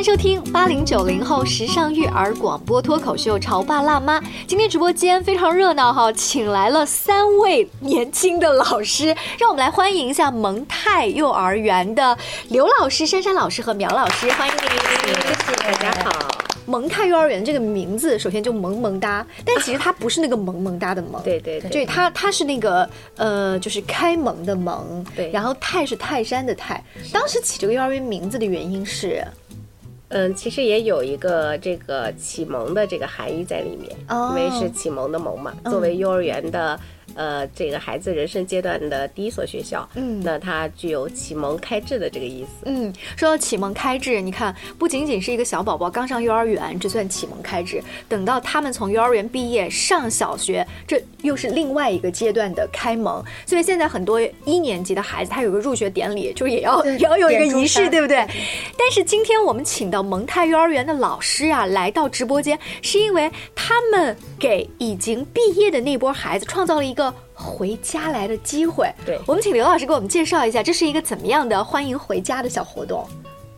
迎收听八零九零后时尚育儿广播脱口秀《潮爸辣妈》。今天直播间非常热闹哈，请来了三位年轻的老师，让我们来欢迎一下蒙泰幼儿园的刘老师、珊珊老师和苗老师，欢迎你们！谢谢大家好。蒙泰幼儿园这个名字首先就萌萌哒，但其实它不是那个萌萌哒的萌，对对对，对它它是那个呃，就是开蒙的蒙，对然后泰是泰山的泰。当时起这个幼儿园名字的原因是，嗯，其实也有一个这个启蒙的这个含义在里面，哦因为是启蒙的蒙嘛，作为幼儿园的。呃，这个孩子人生阶段的第一所学校，嗯那它具有启蒙开智的这个意思。嗯，说到启蒙开智，你看，不仅仅是一个小宝宝刚上幼儿园，这算启蒙开智，等到他们从幼儿园毕业上小学，这又是另外一个阶段的开蒙。所以现在很多一年级的孩子，他有个入学典礼，就是也要也要有一个仪式，对不对？但是今天我们请到蒙泰幼儿园的老师啊，来到直播间，是因为他们给已经毕业的那波孩子创造了一个回家来的机会。对我们请刘老师给我们介绍一下，这是一个怎么样的欢迎回家的小活动？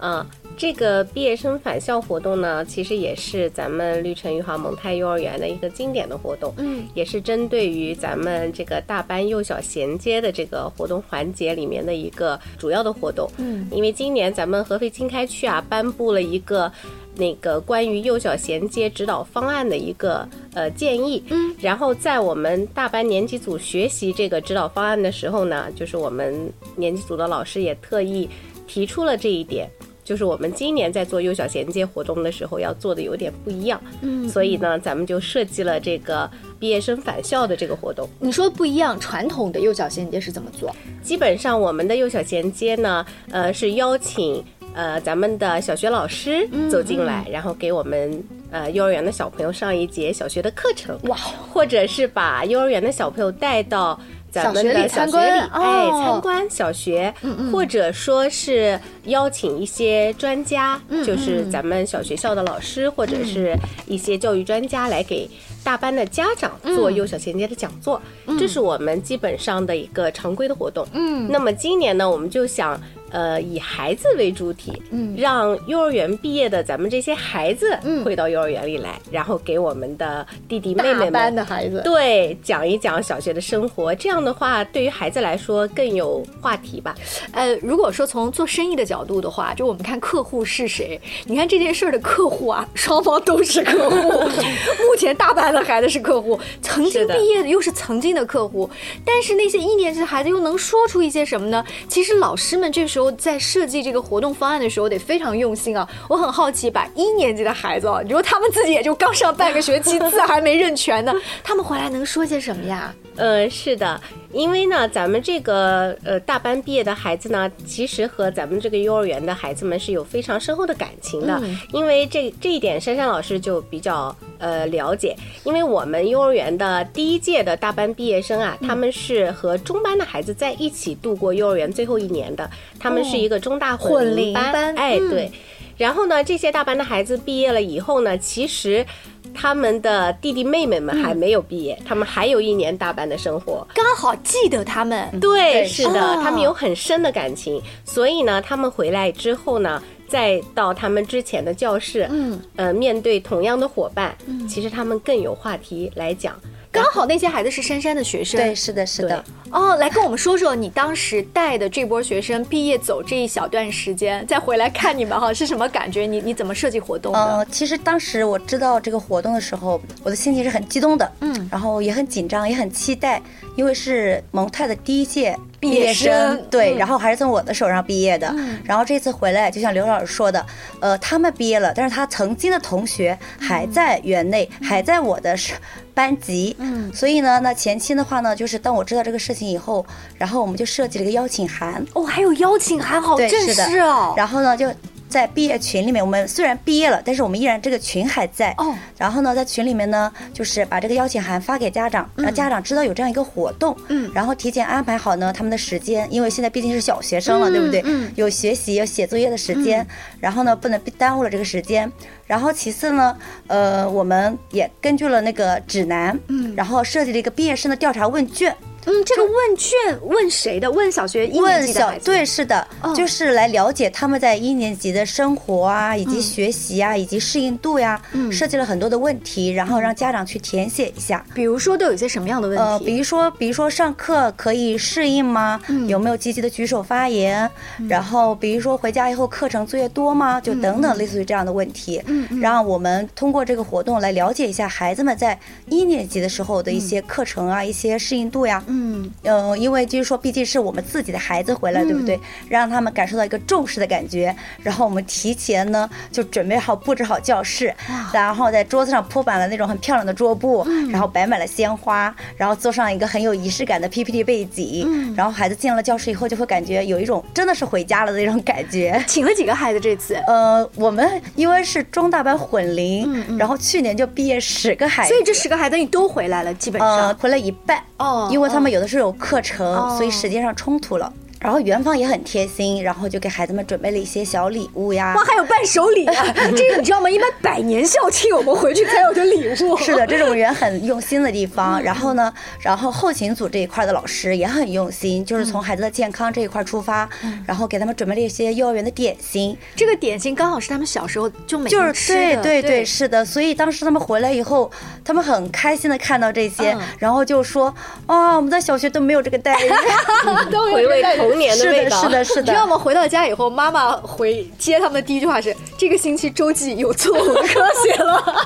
嗯，这个毕业生返校活动呢，其实也是咱们绿城育华蒙泰幼儿园的一个经典的活动，嗯，也是针对于咱们这个大班幼小衔接的这个活动环节里面的一个主要的活动，嗯，因为今年咱们合肥经开区啊颁布了一个。那个关于幼小衔接指导方案的一个呃建议，嗯，然后在我们大班年级组学习这个指导方案的时候呢，就是我们年级组的老师也特意提出了这一点，就是我们今年在做幼小衔接活动的时候要做的有点不一样，嗯所以呢，咱们就设计了这个毕业生返校的这个活动。你说不一样，传统的幼小衔接是怎么做？基本上我们的幼小衔接呢，呃，是邀请呃咱们的小学老师走进来，然后给我们呃幼儿园的小朋友上一节小学的课程，哇，或者是把幼儿园的小朋友带到。咱们的小小学里参观，哎，哦参观小学，或者说是邀请一些专家，就是咱们小学校的老师，或者是一些教育专家来给大班的家长做幼小衔接的讲座，这是我们基本上的一个常规的活动。嗯。那么今年呢，我们就想。呃，以孩子为主体，嗯让幼儿园毕业的咱们这些孩子嗯回到幼儿园里来，然后给我们的弟弟妹妹们班的孩子，对，讲一讲小学的生活，这样的话，对于孩子来说更有话题吧。呃，如果说从做生意的角度的话，就我们看客户是谁，你看这件事儿的客户啊，双方都是客户。目前大班的孩子是客户，曾经毕业的又是曾经的客户，但是那些一年级的孩子又能说出一些什么呢？其实老师们这时候在设计这个活动方案的时候得非常用心啊。我很好奇，把一年级的孩子，你说他们自己也就刚上半个学期，字还没认全呢，他们回来能说些什么呀？嗯，是的，因为呢，咱们这个呃大班毕业的孩子呢，其实和咱们这个幼儿园的孩子们是有非常深厚的感情的。嗯。因为这这一点，珊珊老师就比较呃了解，因为我们幼儿园的第一届的大班毕业生啊，他们是和中班的孩子在一起度过幼儿园最后一年的，他们是一个中大混龄龄班。哎，嗯。对。然后呢，这些大班的孩子毕业了以后呢，其实他们的弟弟妹妹们还没有毕业，他们还有一年大班的生活。刚好记得他们，对，是的，哦他们有很深的感情，所以呢，他们回来之后呢，再到他们之前的教室，嗯，呃，面对同样的伙伴，嗯其实他们更有话题来讲。刚好那些孩子是珊珊的学生，对，是的，是的。哦，来跟我们说说你当时带的这波学生毕业走这一小段时间，再回来看你们哈是什么感觉？你你怎么设计活动的？呃，其实当时我知道这个活动的时候，我的心情是很激动的，嗯，然后也很紧张，也很期待，因为是蒙泰的第一届毕业生对，嗯。然后还是从我的手上毕业的，嗯。然后这次回来，就像刘老师说的，呃，他们毕业了，但是他曾经的同学还在园内，还在我的是班级，嗯。所以呢，那前期的话呢，就是当我知道这个事情以后，然后我们就设计了一个邀请函，哦，还有邀请函，好对，正式哦。然后呢，就在毕业群里面，我们虽然毕业了，但是我们依然这个群还在。哦，然后呢，在群里面呢，就是把这个邀请函发给家长，让家长知道有这样一个活动。嗯然后提前安排好呢他们的时间，因为现在毕竟是小学生了，嗯对不对？嗯有学习有写作业的时间，然后呢不能耽误了这个时间。然后其次呢，呃，我们也根据了那个指南，嗯然后设计了一个毕业生的调查问卷。嗯，这个问卷问谁的？问小学一年级的孩子。对是的，哦就是来了解他们在一年级的生活啊，以及学习啊，以及适应度呀，设计了很多的问题，然后让家长去填写一下。比如说都有一些什么样的问题？呃，比如说，比如说上课可以适应吗？有没有积极的举手发言？然后，比如说回家以后课程作业多吗？就等等，类似于这样的问题。嗯，让我们通过这个活动来了解一下孩子们在一年级的时候的一些课程啊，一些适应度呀。嗯，呃，因为就是说，毕竟是我们自己的孩子回来，对不对？让他们感受到一个重视的感觉。然后我们提前呢就准备好布置好教室，然后在桌子上铺满了那种很漂亮的桌布，然后摆满了鲜花，然后做上一个很有仪式感的 PPT 背景。然后孩子进了教室以后，就会感觉有一种真的是回家了的那种感觉。请了几个孩子这次？呃，我们因为是中大班混龄，然后去年就毕业十个孩子，所以这十个孩子你都回来了，基本呃上。回来一半哦因为他们有的是有课程，哦所以时间上冲突了。然后园方也很贴心，然后就给孩子们准备了一些小礼物呀哇，。还有伴手礼啊！这个你知道吗？一般百年校庆我们回去才有的礼物。是的，这种人很用心的地方。然后呢，然后后勤组这一块的老师也很用心，就是从孩子的健康这一块出发，然后给他们准备了一些幼儿园的点心，这个点心刚好是他们小时候就每就是天吃的。对对对，是的。所以当时他们回来以后，他们很开心的看到这些嗯，然后就说：“啊，我们在小学都没有这个待遇。”都有回味这个童年的，味道。是的，是的你知道。吗？回到家以后，妈妈回接他们的第一句话是：“这个星期周记有错误的课写了。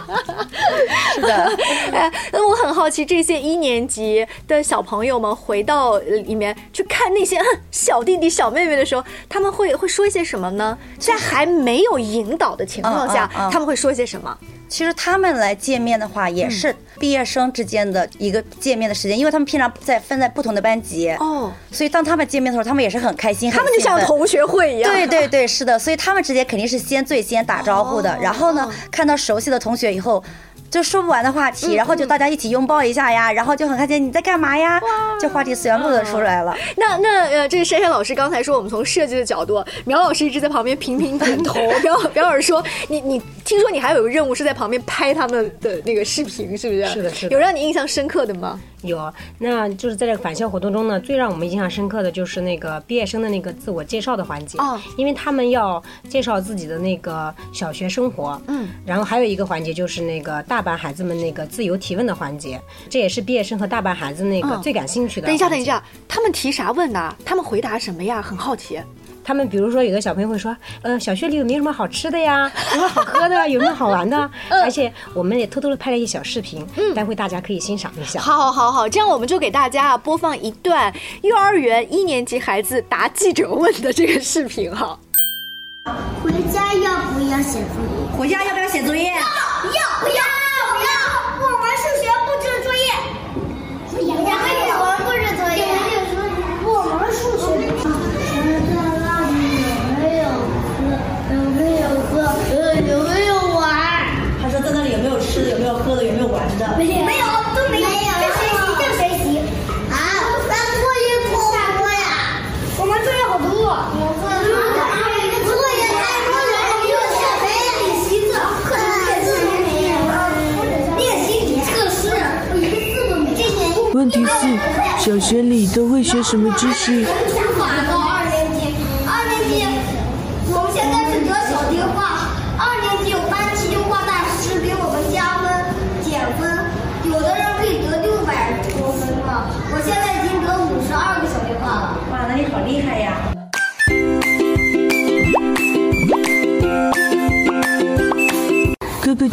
是的，” 哎，那我很好奇，这些一年级的小朋友们回到里面去看那些小弟弟、小妹妹的时候，他们会会说一些什么呢？在还没有引导的情况下，嗯嗯嗯他们会说些什么？其实他们来见面的话，也是毕业生之间的一个见面的时间，因为他们平常在分在不同的班级，哦，所以当他们见面的时候，他们也是很开心，他们就像同学会一样。对对对，是的，所以他们之间肯定是先最先打招呼的，哦。然后呢，看到熟悉的同学以后。就说不完的话嗯题，然后就大家一起拥抱一下呀，然后就很开心。你在干嘛呀？这话题全部都说出来了。那那呃，这个珊珊老师刚才说，我们从设计的角度，苗老师一直在旁边频频点头。苗苗老师说，你你听说你还有个任务是在旁边拍他们的那个视频，是不是？是的是的有让你印象深刻的吗？有，那就是在这个返校活动中呢，最让我们印象深刻的就是那个毕业生的那个自我介绍的环节，哦因为他们要介绍自己的那个小学生活，嗯，然后还有一个环节就是那个大班孩子们那个自由提问的环节，这也是毕业生和大班孩子那个嗯最感兴趣的。等一下，等一，下，他们提啥问呢？他们回答什么呀？很好奇。他们比如说有的小朋友会说，呃，小学里有没有什么好吃的呀？有没有好喝的？有没有好玩的？嗯而且我们也偷偷的拍了一些小视频，嗯待会大家可以欣赏一下。好，好，好，好，这样我们就给大家啊播放一段幼儿园一年级孩子答记者问的这个视频哈。回家要不要写作业？回家要不要写作业？要不要？不要！我们数学布置作业。我们布置作业。我们数学。有没有喝？有没有喝？呃，有没有玩？他说在那里有没有吃的，有没有喝的，有没有玩的？没有，没有，都没有。就学习，就学习。啊，咱作业多不多呀？我们作业好多。作业太多了，没有小学练习册，课程写字也没有，练习测试，我一个字都没有。问题四：小学里都会学什么知识？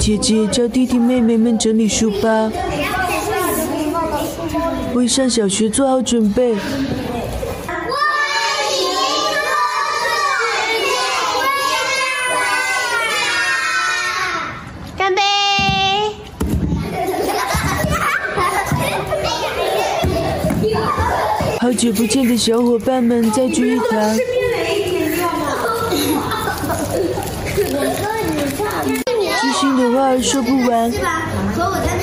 姐姐教弟弟妹妹们整理书包，为上小学做好准备。干杯！好久不见的小伙伴们再聚一堂。心的话说不完。和我在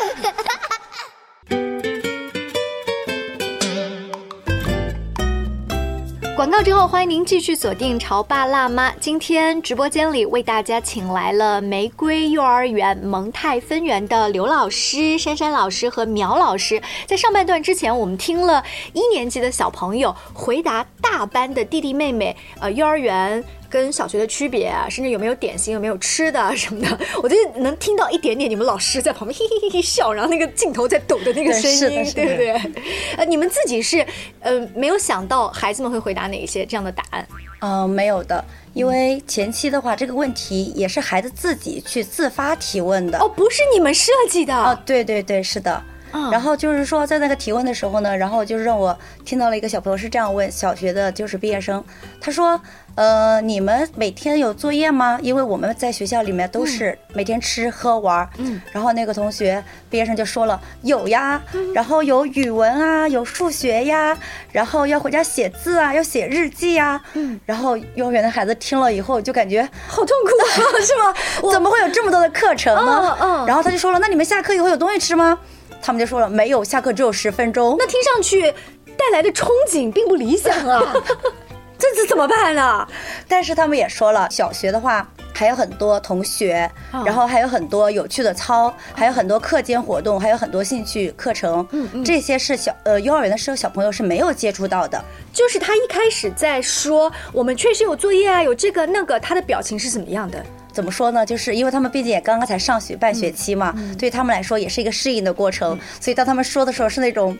之后，欢迎您继续锁定《潮爸辣妈》。今天直播间里为大家请来了玫瑰幼儿园蒙太分园的刘老师、珊珊老师和苗老师。在上半段之前，我们听了一年级的小朋友回答大班的弟弟妹妹，呃，幼儿园。跟小学的区别啊，甚至有没有点心，有没有吃的啊什么的，我就能听到一点点你们老师在旁边嘿嘿嘿嘿笑，然后那个镜头在抖的那个声音，对不对？呃，你们自己是呃没有想到孩子们会回答哪一些这样的答案？嗯、没有的，因为前期的话，这个问题也是孩子自己去自发提问的。哦，不是你们设计的哦，对对对，是的。嗯然后就是说，在那个提问的时候呢，然后就是让我听到了一个小朋友是这样问小学的，就是毕业生，他说：“呃，你们每天有作业吗？因为我们在学校里面都是每天吃喝玩。”嗯，然后那个同学毕业生就说了：“有呀，然后有语文啊，有数学呀，然后要回家写字啊，要写日记呀。”嗯，然后幼儿园的孩子听了以后就感觉好痛苦啊，是吗？怎么会有这么多的课程呢？嗯嗯然后他就说了，那你们下课以后有东西吃吗？他们就说了，没有，下课只有十分钟。那听上去带来的憧憬并不理想啊，这这怎么办呢？但是他们也说了，小学的话还有很多同学，然后还有很多有趣的操，还有很多课间活动，还有很多兴趣课程。嗯嗯，这些是小呃幼儿园的时候小朋友是没有接触到的。就是他一开始在说我们确实有作业啊，有这个那个，他的表情是怎么样的？怎么说呢？就是因为他们毕竟也刚刚才上学半学期嘛，对他们来说也是一个适应的过程，所以当他们说的时候是那种。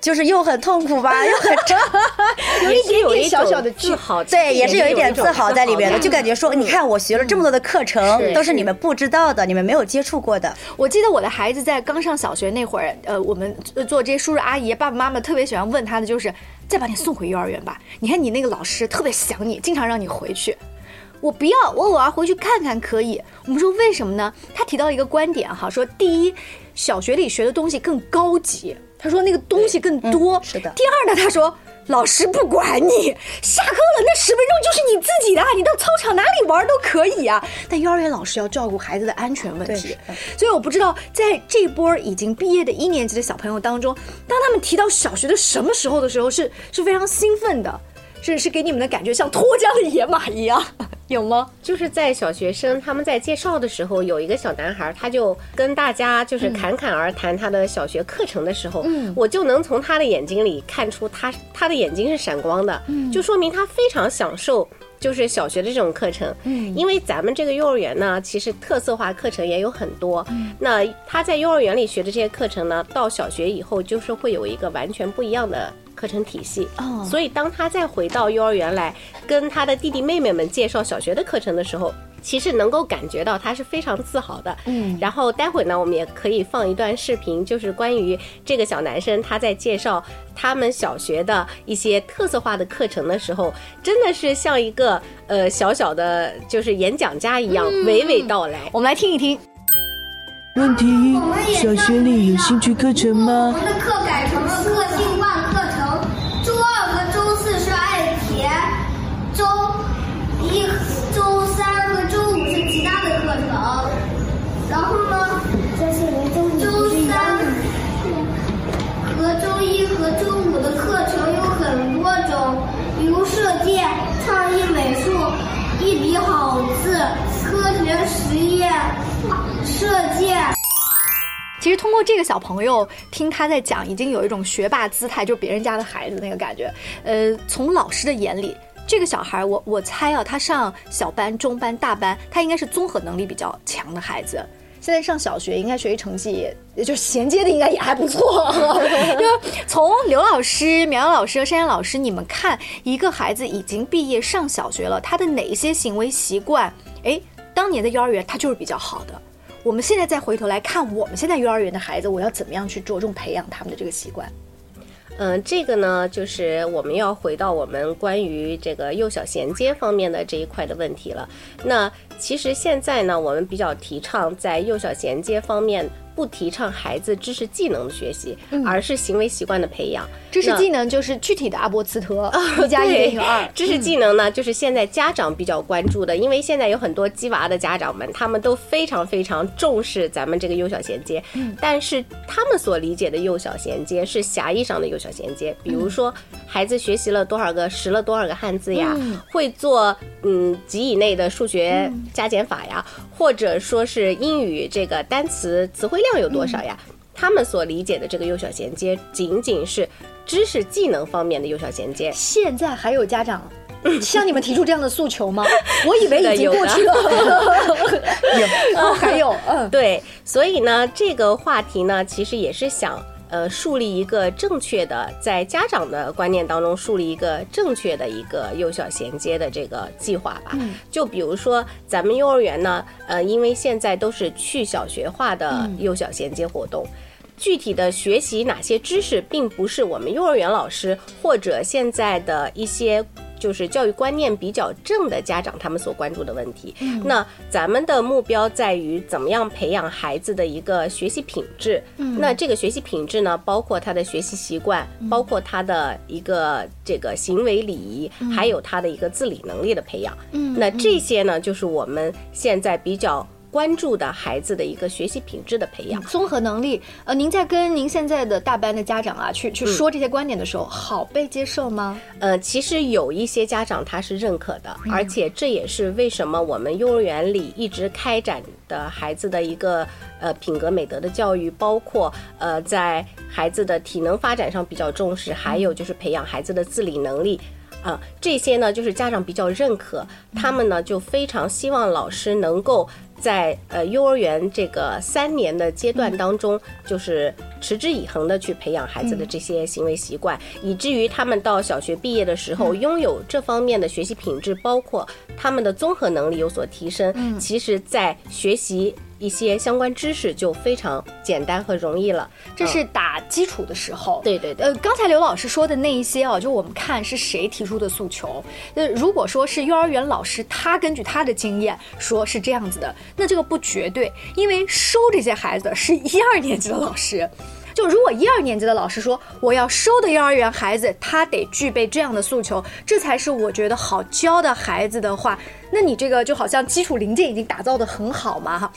就是又很痛苦吧，又很有一点点有一种小小的自豪，对，也是有一点自豪在里面的，就感觉说，你看我学了这么多的课程，都是你们不知道的，你们没有接触过的。我记得我的孩子在刚上小学那会儿，呃，我们做这些叔叔阿姨、爸爸妈妈特别喜欢问他的就是，再把你送回幼儿园吧。你看你那个老师特别想你，经常让你回去。我不要，我偶尔回去看看可以。我们说为什么呢？他提到一个观点哈，说第一，小学里学的东西更高级，他说那个东西更多。是的第二呢，他说。老师不管你，下课了那十分钟就是你自己的，你到操场哪里玩都可以啊。但幼儿园老师要照顾孩子的安全问题所以我不知道在这波已经毕业的一年级的小朋友当中，当他们提到小学的什么时候的时候，是是非常兴奋的，是是给你们的感觉像脱缰的野马一样，有吗？就是在小学生他们在介绍的时候，有一个小男孩，他就跟大家就是侃侃而谈他的小学课程的时候，我就能从他的眼睛里看出他他的眼睛是闪光的，就说明他非常享受。就是小学的这种课程，嗯，因为咱们这个幼儿园呢，其实特色化课程也有很多。那他在幼儿园里学的这些课程呢，到小学以后就是会有一个完全不一样的课程体系。哦所以当他再回到幼儿园来跟他的弟弟妹妹们介绍小学的课程的时候，其实能够感觉到他是非常自豪的。嗯，然后待会呢，我们也可以放一段视频，就是关于这个小男生他在介绍他们小学的一些特色化的课程的时候，真的是像一个呃小小的就是演讲家一样娓娓道来。我们来听一听。问题一：小学里有兴趣课程吗我吗们？的课改成了个性一和周五的课程有很多种，比如射箭、创意美术、一笔好字、科学实验、射箭。其实通过这个小朋友听他在讲，已经有一种学霸姿态，就别人家的孩子那个感觉。呃，从老师的眼里，这个小孩我我猜啊，他上小班、中班、大班，他应该是综合能力比较强的孩子。现在上小学，应该学习成绩也就是衔接的应该也还不错。就从刘老师、苗老师和珊珊老师，你们看一个孩子已经毕业上小学了，他的哪一些行为习惯，哎，当年的幼儿园他就是比较好的。我们现在再回头来看，我们现在幼儿园的孩子，我要怎么样去着重培养他们的这个习惯？嗯，这个呢，就是我们要回到我们关于这个幼小衔接方面的这一块的问题了。那其实现在呢，我们比较提倡在幼小衔接方面。不提倡孩子知识技能的学习，而是行为习惯的培养。知识技能就是具体的阿波茨特 一加一等于二。知识技能呢，就是现在家长比较关注的，因为现在有很多鸡娃的家长们，他们都非常非常重视咱们这个幼小衔接。但是他们所理解的幼小衔接是狭义上的幼小衔接，比如说孩子学习了多少个识了多少个汉字呀，会做嗯几以内的数学加减法呀，或者说是英语这个单词词汇。量有多少呀？他们所理解的这个幼小衔接，仅仅是知识技能方面的幼小衔接。现在还有家长 向你们提出这样的诉求吗？我以为已经过去了。有，还有，嗯，对。所以呢，这个话题呢，其实也是想。呃，树立一个正确的，在家长的观念当中树立一个正确的一个幼小衔接的这个计划吧。就比如说，咱们幼儿园呢，呃，因为现在都是去小学化的幼小衔接活动，具体的学习哪些知识，并不是我们幼儿园老师或者现在的一些。就是教育观念比较正的家长，他们所关注的问题。那咱们的目标在于怎么样培养孩子的一个学习品质。那这个学习品质呢，包括他的学习习惯，包括他的一个这个行为礼仪，还有他的一个自理能力的培养。那这些呢，就是我们现在比较。关注的孩子的一个学习品质的培养，综合能力。呃，您在跟您现在的大班的家长啊，去去说这些观点的时候，好被接受吗？呃，其实有一些家长他是认可的，而且这也是为什么我们幼儿园里一直开展的孩子的一个呃品格美德的教育，包括呃在孩子的体能发展上比较重视，还有就是培养孩子的自理能力。啊，这些呢就是家长比较认可，他们呢就非常希望老师能够在呃幼儿园这个三年的阶段当中，就是持之以恒的去培养孩子的这些行为习惯，以至于他们到小学毕业的时候，拥有这方面的学习品质，包括他们的综合能力有所提升。其实，在学习。一些相关知识就非常简单和容易了，这是打基础的时候。对对对。呃，刚才刘老师说的那一些啊，就我们看是谁提出的诉求。那如果说是幼儿园老师，他根据他的经验说是这样子的，那这个不绝对，因为收这些孩子的是一二年级的老师。就如果一二年级的老师说我要收的幼儿园孩子，他得具备这样的诉求，这才是我觉得好教的孩子的话，那你这个就好像基础零件已经打造的很好嘛哈。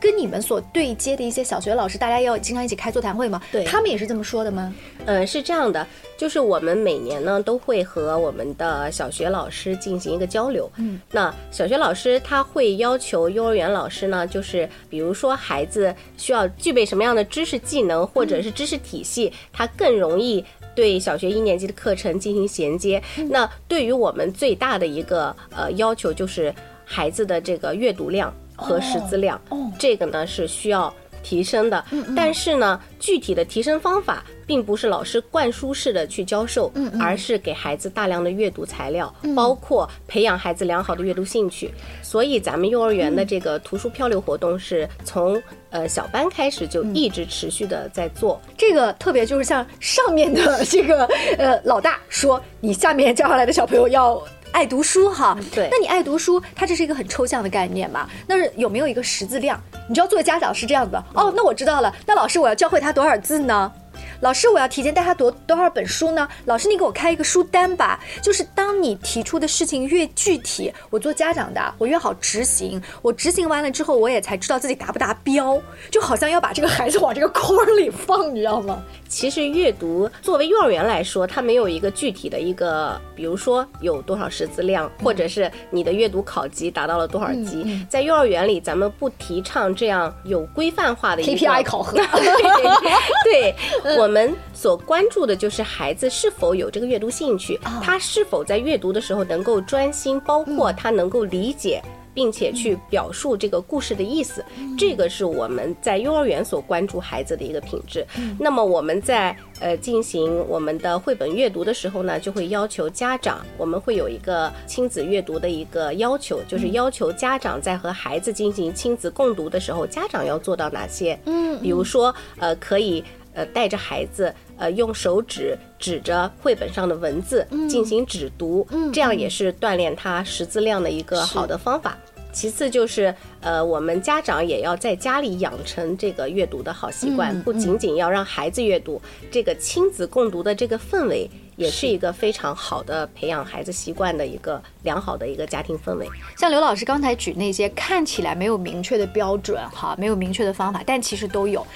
跟你们所对接的一些小学老师，大家要经常一起开座谈会吗？对，他们也是这么说的吗？嗯，是这样的，就是我们每年呢都会和我们的小学老师进行一个交流。嗯，那小学老师他会要求幼儿园老师呢，就是比如说孩子需要具备什么样的知识技能或者是知识体系，他更容易对小学一年级的课程进行衔接。那对于我们最大的一个呃要求就是孩子的这个阅读量。和识字量，这个呢是需要提升的。但是呢，具体的提升方法并不是老师灌输式的去教授，而是给孩子大量的阅读材料，包括培养孩子良好的阅读兴趣。所以，咱们幼儿园的这个图书漂流活动是从呃小班开始就一直持续的在做。这个特别就是像上面的这个呃老大说，你下面教下来的小朋友要。爱读书哈，对，那你爱读书，它这是一个很抽象的概念嘛？那是有没有一个识字量？你知道作为家长是这样子的哦，那我知道了。那老师，我要教会他多少字呢？老师，我要提前带他读多少本书呢？老师，你给我开一个书单吧。就是当你提出的事情越具体，我做家长的我越好执行。我执行完了之后，我也才知道自己达不达标。就好像要把这个孩子往这个筐里放，你知道吗？其实阅读作为幼儿园来说，它没有一个具体的一个，比如说有多少识字量，或者是你的阅读考级达到了多少级。在幼儿园里，咱们不提倡这样有规范化的 KPI 考核。对，我。我们所关注的就是孩子是否有这个阅读兴趣，他是否在阅读的时候能够专心，包括他能够理解。并且去表述这个故事的意思，这个是我们在幼儿园所关注孩子的一个品质。那么我们在呃进行我们的绘本阅读的时候呢，就会要求家长，我们会有一个亲子阅读的一个要求，就是要求家长在和孩子进行亲子共读的时候，家长要做到哪些？嗯，比如说呃可以呃带着孩子呃用手指指着绘本上的文字进行指读，这样也是锻炼他识字量的一个好的方法。其次就是，呃，我们家长也要在家里养成这个阅读的好习惯，不仅仅要让孩子阅读，这个亲子共读的这个氛围，也是一个非常好的培养孩子习惯的一个良好的一个家庭氛围。像刘老师刚才举那些看起来没有明确的标准哈，没有明确的方法，但其实都有。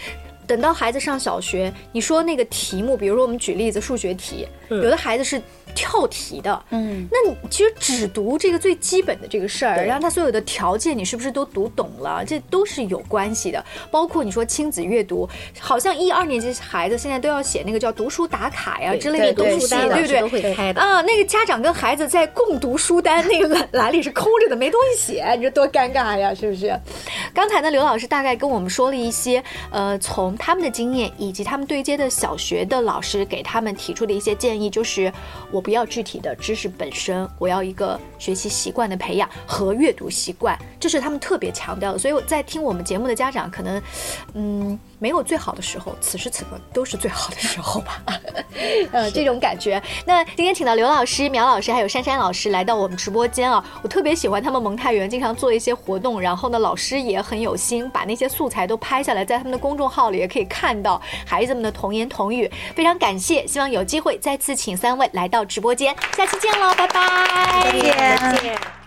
等到孩子上小学，你说那个题目，比如说我们举例子，数学题，有的孩子是跳题的，嗯，那你其实只读这个最基本的这个事儿，然后他所有的条件你是不是都读懂了？这都是有关系的。包括你说亲子阅读，好像一二年级孩子现在都要写那个叫读书打卡呀之类的东西，读书单对不对？都会开的。啊，那个家长跟孩子在共读书单那个栏栏里是空着的，没东西写，你说多尴尬呀，是不是？刚才呢，刘老师大概跟我们说了一些，呃，他们的经验以及他们对接的小学的老师给他们提出的一些建议，就是我不要具体的知识本身，我要一个学习习惯的培养和阅读习惯，这是他们特别强调的。所以我在听我们节目的家长，可能，嗯，没有最好的时候，此时此刻都是最好的时候吧。呃，这种感觉。那今天请到刘老师、苗老师还有珊珊老师来到我们直播间啊，我特别喜欢他们蒙太园经常做一些活动，然后呢，老师也很有心，把那些素材都拍下来，在他们的公众号里也可以看到孩子们的童言童语，非常感谢，希望有机会再次请三位来到直播间，下期见喽，拜拜，再见再见。